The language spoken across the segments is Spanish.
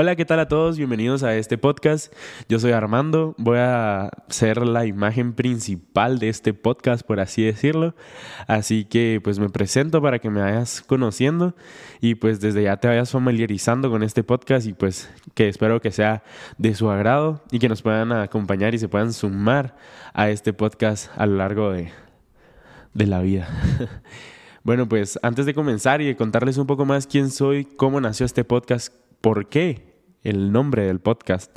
Hola, ¿qué tal a todos? Bienvenidos a este podcast. Yo soy Armando, voy a ser la imagen principal de este podcast, por así decirlo. Así que pues me presento para que me vayas conociendo y pues desde ya te vayas familiarizando con este podcast y pues que espero que sea de su agrado y que nos puedan acompañar y se puedan sumar a este podcast a lo largo de, de la vida. Bueno, pues antes de comenzar y de contarles un poco más quién soy, cómo nació este podcast, por qué el nombre del podcast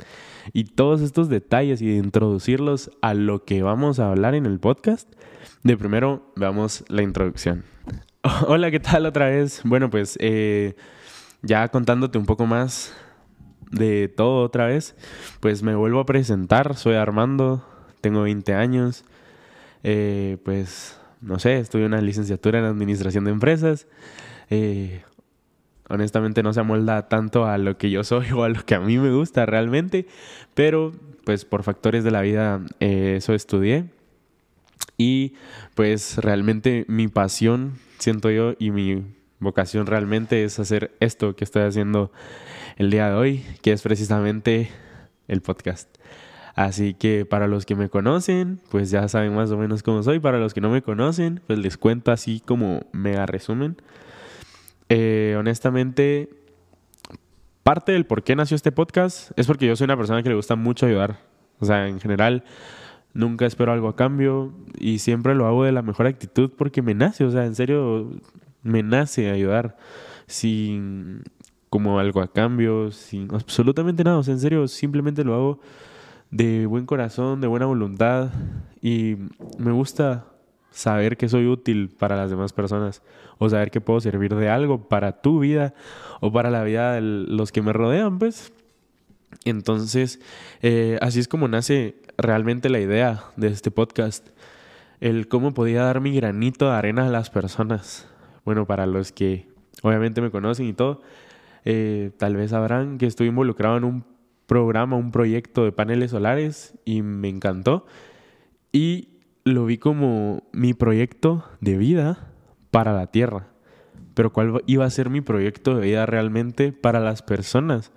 y todos estos detalles y de introducirlos a lo que vamos a hablar en el podcast, de primero veamos la introducción. Hola, ¿qué tal otra vez? Bueno, pues eh, ya contándote un poco más de todo otra vez, pues me vuelvo a presentar, soy Armando, tengo 20 años, eh, pues no sé, estudio una licenciatura en administración de empresas. Eh, honestamente no se amolda tanto a lo que yo soy o a lo que a mí me gusta realmente, pero pues por factores de la vida eh, eso estudié y pues realmente mi pasión, siento yo, y mi vocación realmente es hacer esto que estoy haciendo el día de hoy, que es precisamente el podcast. Así que para los que me conocen, pues ya saben más o menos cómo soy. Para los que no me conocen, pues les cuento así como mega resumen. Eh, honestamente, parte del por qué nació este podcast es porque yo soy una persona que le gusta mucho ayudar. O sea, en general, nunca espero algo a cambio y siempre lo hago de la mejor actitud porque me nace. O sea, en serio, me nace ayudar sin como algo a cambio, sin absolutamente nada. O sea, en serio, simplemente lo hago de buen corazón, de buena voluntad y me gusta saber que soy útil para las demás personas o saber que puedo servir de algo para tu vida o para la vida de los que me rodean, pues. Entonces, eh, así es como nace realmente la idea de este podcast, el cómo podía dar mi granito de arena a las personas. Bueno, para los que obviamente me conocen y todo, eh, tal vez sabrán que estoy involucrado en un programa, un proyecto de paneles solares y me encantó. Y lo vi como mi proyecto de vida para la Tierra. Pero cuál iba a ser mi proyecto de vida realmente para las personas.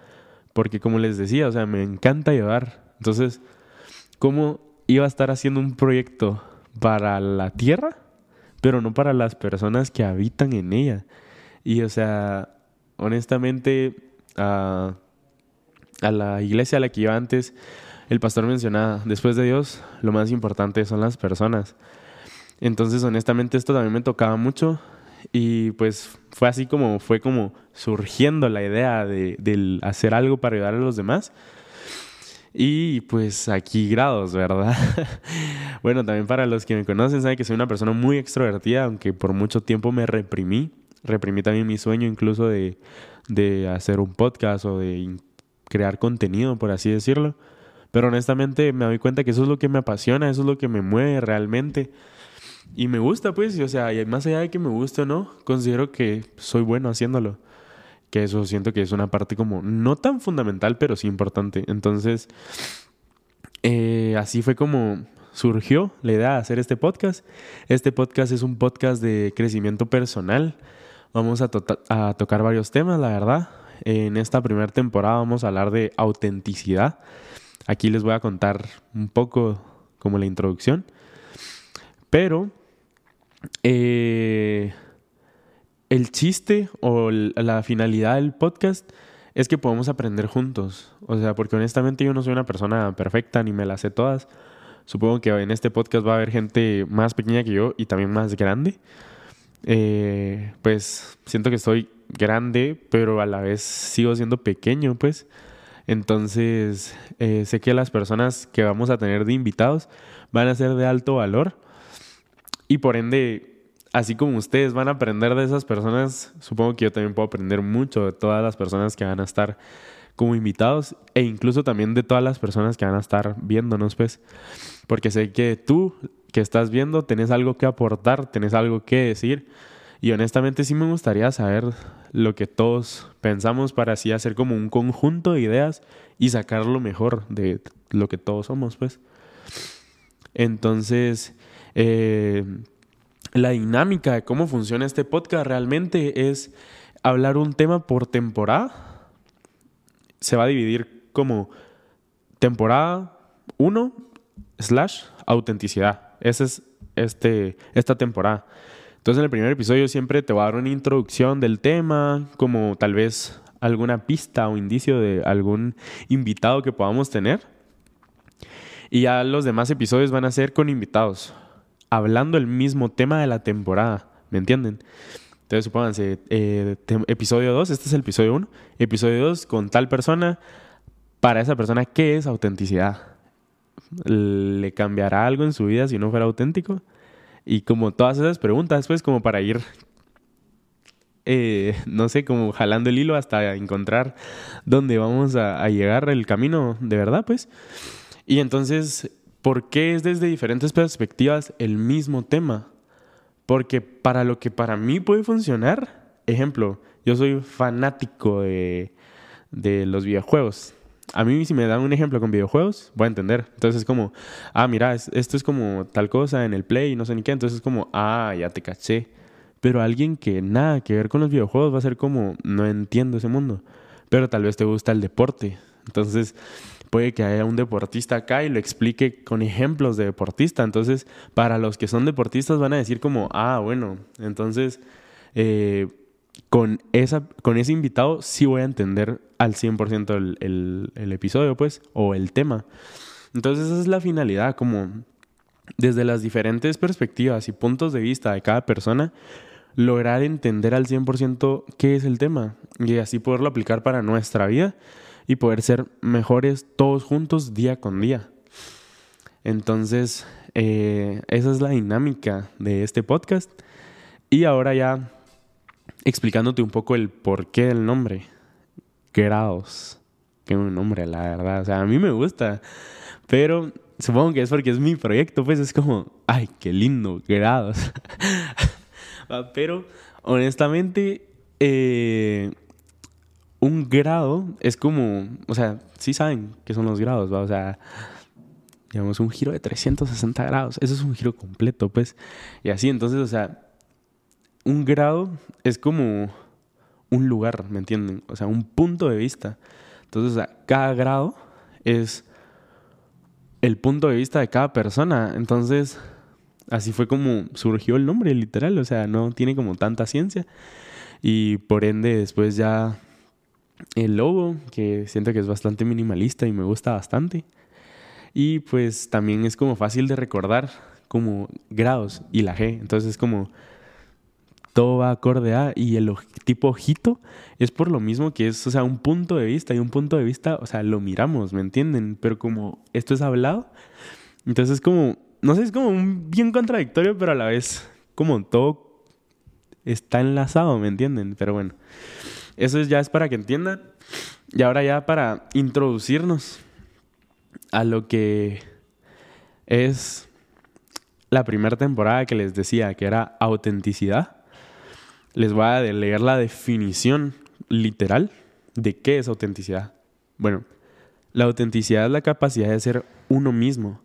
Porque como les decía, o sea, me encanta ayudar. Entonces, ¿cómo iba a estar haciendo un proyecto para la Tierra, pero no para las personas que habitan en ella? Y, o sea, honestamente, a, a la iglesia a la que iba antes, el pastor mencionaba, después de Dios, lo más importante son las personas. Entonces, honestamente, esto también me tocaba mucho y pues fue así como fue como surgiendo la idea de, hacer algo para ayudar a los demás. Y pues aquí grados, ¿verdad? bueno, también para los que me conocen, saben que soy una persona muy extrovertida, aunque por mucho tiempo me reprimí. Reprimí también mi sueño incluso de, de hacer un podcast o de crear contenido, por así decirlo. Pero honestamente me doy cuenta que eso es lo que me apasiona, eso es lo que me mueve realmente. Y me gusta, pues, y, o sea, y más allá de que me guste o no, considero que soy bueno haciéndolo. Que eso siento que es una parte como no tan fundamental, pero sí importante. Entonces, eh, así fue como surgió la idea de hacer este podcast. Este podcast es un podcast de crecimiento personal. Vamos a, a tocar varios temas, la verdad. En esta primera temporada vamos a hablar de autenticidad. Aquí les voy a contar un poco como la introducción. Pero eh, el chiste o la finalidad del podcast es que podemos aprender juntos. O sea, porque honestamente yo no soy una persona perfecta ni me la sé todas. Supongo que en este podcast va a haber gente más pequeña que yo y también más grande. Eh, pues siento que soy grande, pero a la vez sigo siendo pequeño, pues. Entonces, eh, sé que las personas que vamos a tener de invitados van a ser de alto valor y por ende, así como ustedes van a aprender de esas personas, supongo que yo también puedo aprender mucho de todas las personas que van a estar como invitados e incluso también de todas las personas que van a estar viéndonos, pues, porque sé que tú que estás viendo tenés algo que aportar, tenés algo que decir y honestamente sí me gustaría saber lo que todos pensamos para así hacer como un conjunto de ideas y sacar lo mejor de lo que todos somos, pues. Entonces, eh, la dinámica de cómo funciona este podcast realmente es hablar un tema por temporada. se va a dividir como temporada 1 slash autenticidad. Esa es este, esta temporada. Entonces en el primer episodio siempre te voy a dar una introducción del tema, como tal vez alguna pista o indicio de algún invitado que podamos tener. Y ya los demás episodios van a ser con invitados, hablando el mismo tema de la temporada, ¿me entienden? Entonces supónganse, eh, episodio 2, este es el episodio 1, episodio 2 con tal persona, para esa persona, ¿qué es autenticidad? ¿Le cambiará algo en su vida si no fuera auténtico? Y como todas esas preguntas, pues como para ir, eh, no sé, como jalando el hilo hasta encontrar dónde vamos a, a llegar el camino de verdad, pues. Y entonces, ¿por qué es desde diferentes perspectivas el mismo tema? Porque para lo que para mí puede funcionar, ejemplo, yo soy fanático de, de los videojuegos. A mí si me dan un ejemplo con videojuegos, voy a entender. Entonces es como, ah, mira, esto es como tal cosa en el Play y no sé ni qué. Entonces es como, ah, ya te caché. Pero alguien que nada que ver con los videojuegos va a ser como, no entiendo ese mundo. Pero tal vez te gusta el deporte. Entonces puede que haya un deportista acá y lo explique con ejemplos de deportista. Entonces, para los que son deportistas van a decir como, ah, bueno, entonces eh, con, esa, con ese invitado sí voy a entender al 100% el, el, el episodio, pues, o el tema. Entonces, esa es la finalidad, como desde las diferentes perspectivas y puntos de vista de cada persona, lograr entender al 100% qué es el tema y así poderlo aplicar para nuestra vida y poder ser mejores todos juntos día con día. Entonces, eh, esa es la dinámica de este podcast. Y ahora ya explicándote un poco el porqué del nombre. Grados. Qué un nombre, la verdad. O sea, a mí me gusta. Pero supongo que es porque es mi proyecto, pues es como, ay, qué lindo, grados. Pero honestamente, eh, un grado es como, o sea, sí saben qué son los grados, ¿va? O sea, digamos, un giro de 360 grados. Eso es un giro completo, pues. Y así, entonces, o sea, un grado es como un lugar, ¿me entienden? O sea, un punto de vista. Entonces, cada grado es el punto de vista de cada persona. Entonces, así fue como surgió el nombre, literal. O sea, no tiene como tanta ciencia. Y por ende, después ya el logo, que siento que es bastante minimalista y me gusta bastante. Y pues también es como fácil de recordar como grados y la G. Entonces es como todo va acorde a y el tipo ojito es por lo mismo que es, o sea, un punto de vista y un punto de vista, o sea, lo miramos, ¿me entienden? Pero como esto es hablado, entonces es como, no sé, es como un bien contradictorio, pero a la vez como todo está enlazado, ¿me entienden? Pero bueno. Eso ya es para que entiendan. Y ahora ya para introducirnos a lo que es la primera temporada que les decía, que era autenticidad. Les voy a leer la definición literal de qué es autenticidad. Bueno, la autenticidad es la capacidad de ser uno mismo,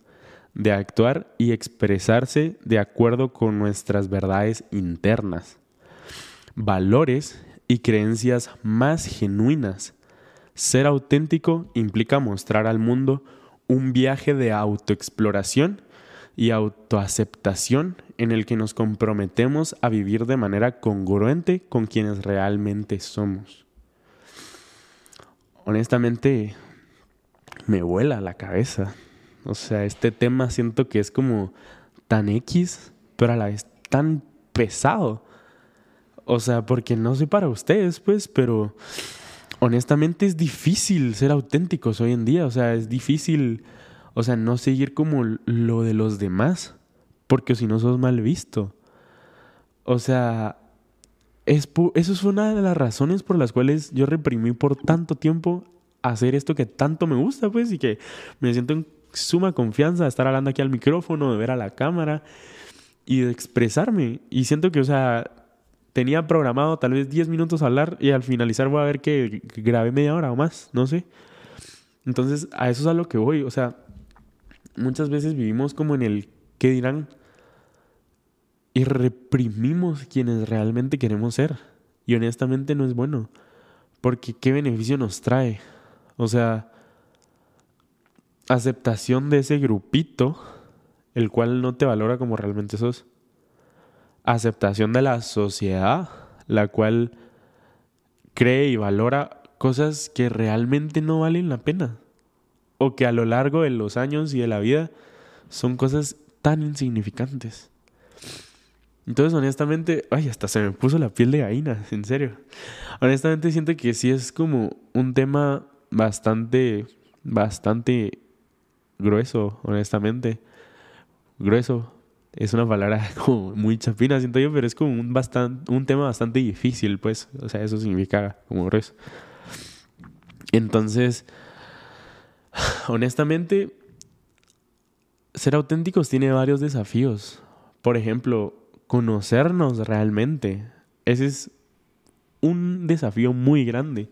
de actuar y expresarse de acuerdo con nuestras verdades internas, valores y creencias más genuinas. Ser auténtico implica mostrar al mundo un viaje de autoexploración y autoaceptación en el que nos comprometemos a vivir de manera congruente con quienes realmente somos. Honestamente, me vuela la cabeza. O sea, este tema siento que es como tan X, pero a la vez tan pesado. O sea, porque no sé para ustedes, pues, pero honestamente es difícil ser auténticos hoy en día. O sea, es difícil, o sea, no seguir como lo de los demás, porque si no sos mal visto. O sea, es eso es una de las razones por las cuales yo reprimí por tanto tiempo hacer esto que tanto me gusta, pues, y que me siento en suma confianza de estar hablando aquí al micrófono, de ver a la cámara y de expresarme. Y siento que, o sea, tenía programado tal vez 10 minutos hablar y al finalizar voy a ver que, grabé media hora o más, no sé. Entonces, a eso es a lo que voy. O sea, muchas veces vivimos como en el qué dirán y reprimimos quienes realmente queremos ser. Y honestamente no es bueno. Porque qué beneficio nos trae. O sea, aceptación de ese grupito, el cual no te valora como realmente sos. Aceptación de la sociedad, la cual cree y valora cosas que realmente no valen la pena. O que a lo largo de los años y de la vida son cosas tan insignificantes. Entonces, honestamente, ay, hasta se me puso la piel de gallina, en serio. Honestamente siento que sí es como un tema bastante, bastante grueso, honestamente. Grueso. Es una palabra como muy chapina, siento yo, pero es como un, bastante, un tema bastante difícil, pues. O sea, eso significa como grueso. Entonces, honestamente, ser auténticos tiene varios desafíos. Por ejemplo, conocernos realmente. Ese es un desafío muy grande.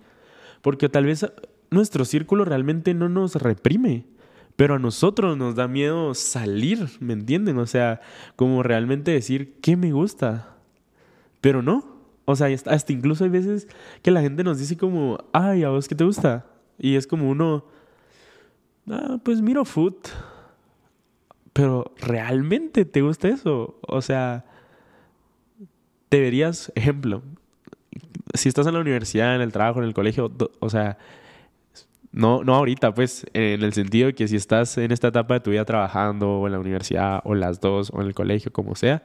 Porque tal vez nuestro círculo realmente no nos reprime. Pero a nosotros nos da miedo salir, ¿me entienden? O sea, como realmente decir, ¿qué me gusta? Pero no. O sea, hasta incluso hay veces que la gente nos dice como, ay, ¿a vos qué te gusta? Y es como uno, ah, pues miro food. Pero ¿realmente te gusta eso? O sea, deberías, ejemplo, si estás en la universidad, en el trabajo, en el colegio, o sea, no, no ahorita, pues, en el sentido de que si estás en esta etapa de tu vida trabajando, o en la universidad, o las dos, o en el colegio, como sea.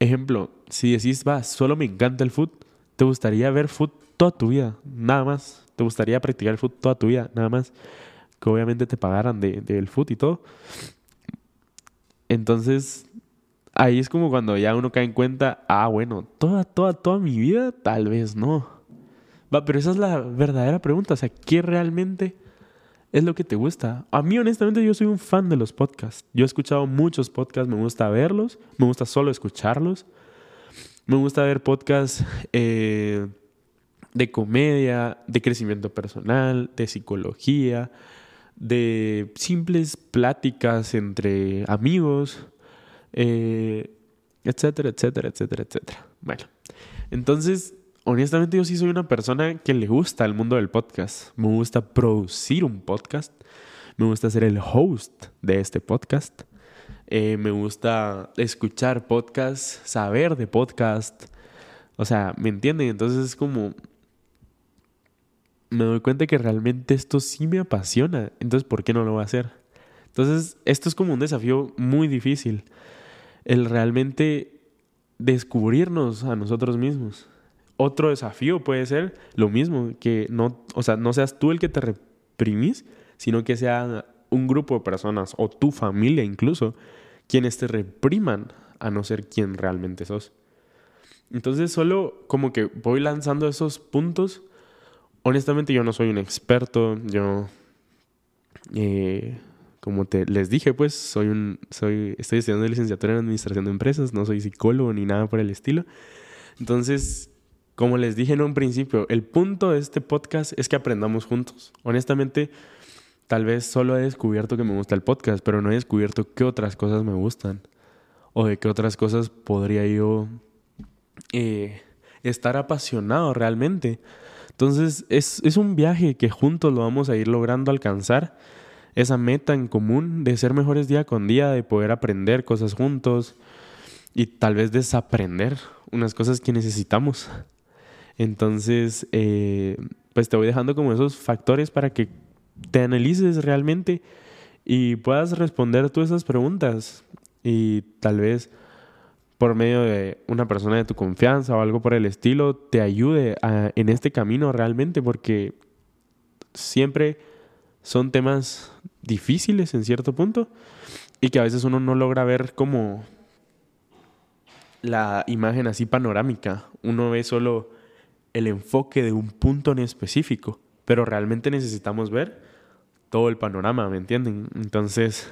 Ejemplo, si decís, va, solo me encanta el foot, te gustaría ver foot toda tu vida, nada más. Te gustaría practicar el foot toda tu vida, nada más. Que obviamente te pagaran del de, foot y todo. Entonces, ahí es como cuando ya uno cae en cuenta, ah, bueno, toda, toda, toda mi vida, tal vez no. Va, pero esa es la verdadera pregunta, o sea, ¿qué realmente es lo que te gusta? A mí, honestamente, yo soy un fan de los podcasts. Yo he escuchado muchos podcasts, me gusta verlos, me gusta solo escucharlos. Me gusta ver podcasts eh, de comedia, de crecimiento personal, de psicología, de simples pláticas entre amigos eh, etcétera, etcétera, etcétera, etcétera. Bueno, entonces, honestamente yo sí soy una persona que le gusta el mundo del podcast. Me gusta producir un podcast. Me gusta ser el host de este podcast. Eh, me gusta escuchar podcast, saber de podcast. O sea, ¿me entienden? Entonces es como... Me doy cuenta que realmente esto sí me apasiona. Entonces, ¿por qué no lo voy a hacer? Entonces, esto es como un desafío muy difícil el realmente descubrirnos a nosotros mismos. Otro desafío puede ser lo mismo, que no, o sea, no seas tú el que te reprimís, sino que sea un grupo de personas o tu familia incluso quienes te repriman a no ser quien realmente sos. Entonces solo como que voy lanzando esos puntos. Honestamente yo no soy un experto, yo eh, como te les dije, pues soy un soy estoy estudiando licenciatura en administración de empresas, no soy psicólogo ni nada por el estilo. Entonces, como les dije en un principio, el punto de este podcast es que aprendamos juntos. Honestamente, tal vez solo he descubierto que me gusta el podcast, pero no he descubierto qué otras cosas me gustan o de qué otras cosas podría yo eh, estar apasionado realmente. Entonces, es, es un viaje que juntos lo vamos a ir logrando alcanzar esa meta en común de ser mejores día con día, de poder aprender cosas juntos y tal vez desaprender unas cosas que necesitamos. Entonces, eh, pues te voy dejando como esos factores para que te analices realmente y puedas responder tú esas preguntas y tal vez por medio de una persona de tu confianza o algo por el estilo te ayude en este camino realmente porque siempre son temas difíciles en cierto punto y que a veces uno no logra ver como la imagen así panorámica. Uno ve solo el enfoque de un punto en específico, pero realmente necesitamos ver todo el panorama, ¿me entienden? Entonces,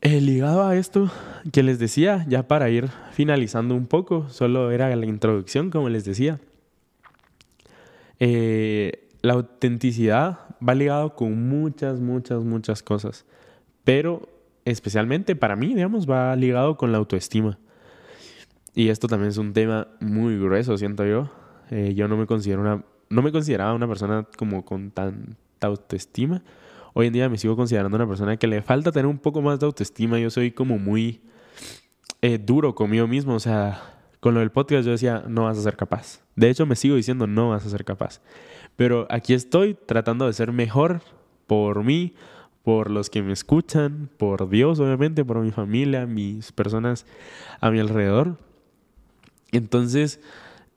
eh, ligado a esto que les decía, ya para ir finalizando un poco, solo era la introducción, como les decía. Eh, la autenticidad va ligado con muchas, muchas, muchas cosas. Pero especialmente para mí, digamos, va ligado con la autoestima. Y esto también es un tema muy grueso, siento yo. Eh, yo no me considero una no me consideraba una persona como con tanta autoestima. Hoy en día me sigo considerando una persona que le falta tener un poco más de autoestima. Yo soy como muy eh, duro conmigo mismo. O sea, con lo del podcast yo decía, no vas a ser capaz. De hecho, me sigo diciendo, no vas a ser capaz. Pero aquí estoy tratando de ser mejor por mí, por los que me escuchan, por Dios, obviamente, por mi familia, mis personas a mi alrededor. Entonces,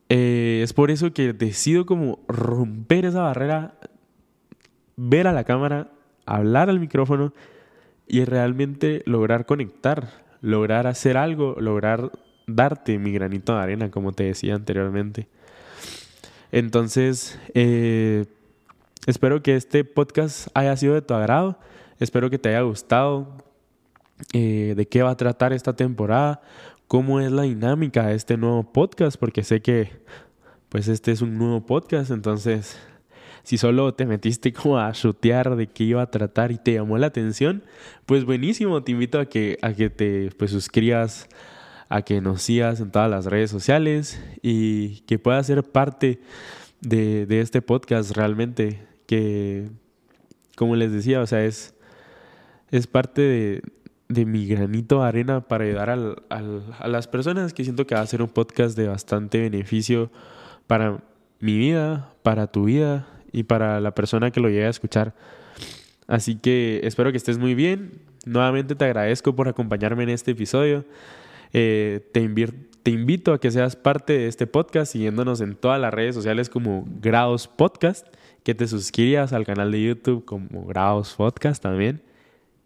eh, es por eso que decido como romper esa barrera, ver a la cámara, hablar al micrófono y realmente lograr conectar, lograr hacer algo, lograr darte mi granito de arena, como te decía anteriormente. Entonces, eh, espero que este podcast haya sido de tu agrado, espero que te haya gustado, eh, de qué va a tratar esta temporada, cómo es la dinámica de este nuevo podcast, porque sé que pues este es un nuevo podcast, entonces si solo te metiste como a chutear de qué iba a tratar y te llamó la atención, pues buenísimo, te invito a que, a que te pues, suscribas, a que nos sigas en todas las redes sociales y que puedas ser parte de, este podcast realmente, que como les decía, o sea, es, es parte de, mi granito de arena para ayudar al, a las personas que siento que va a ser un podcast de bastante beneficio para mi vida, para tu vida y para la persona que lo llegue a escuchar. Así que espero que estés muy bien. Nuevamente te agradezco por acompañarme en este episodio. Eh, te, te invito a que seas parte de este podcast siguiéndonos en todas las redes sociales como Grados Podcast, que te suscribas al canal de YouTube como Grados Podcast también.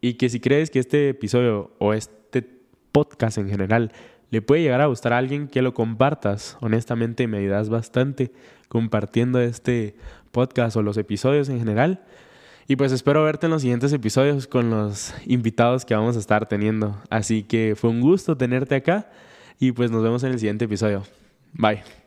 Y que si crees que este episodio o este podcast en general le puede llegar a gustar a alguien, que lo compartas. Honestamente me ayudas bastante compartiendo este podcast o los episodios en general. Y pues espero verte en los siguientes episodios con los invitados que vamos a estar teniendo. Así que fue un gusto tenerte acá y pues nos vemos en el siguiente episodio. Bye.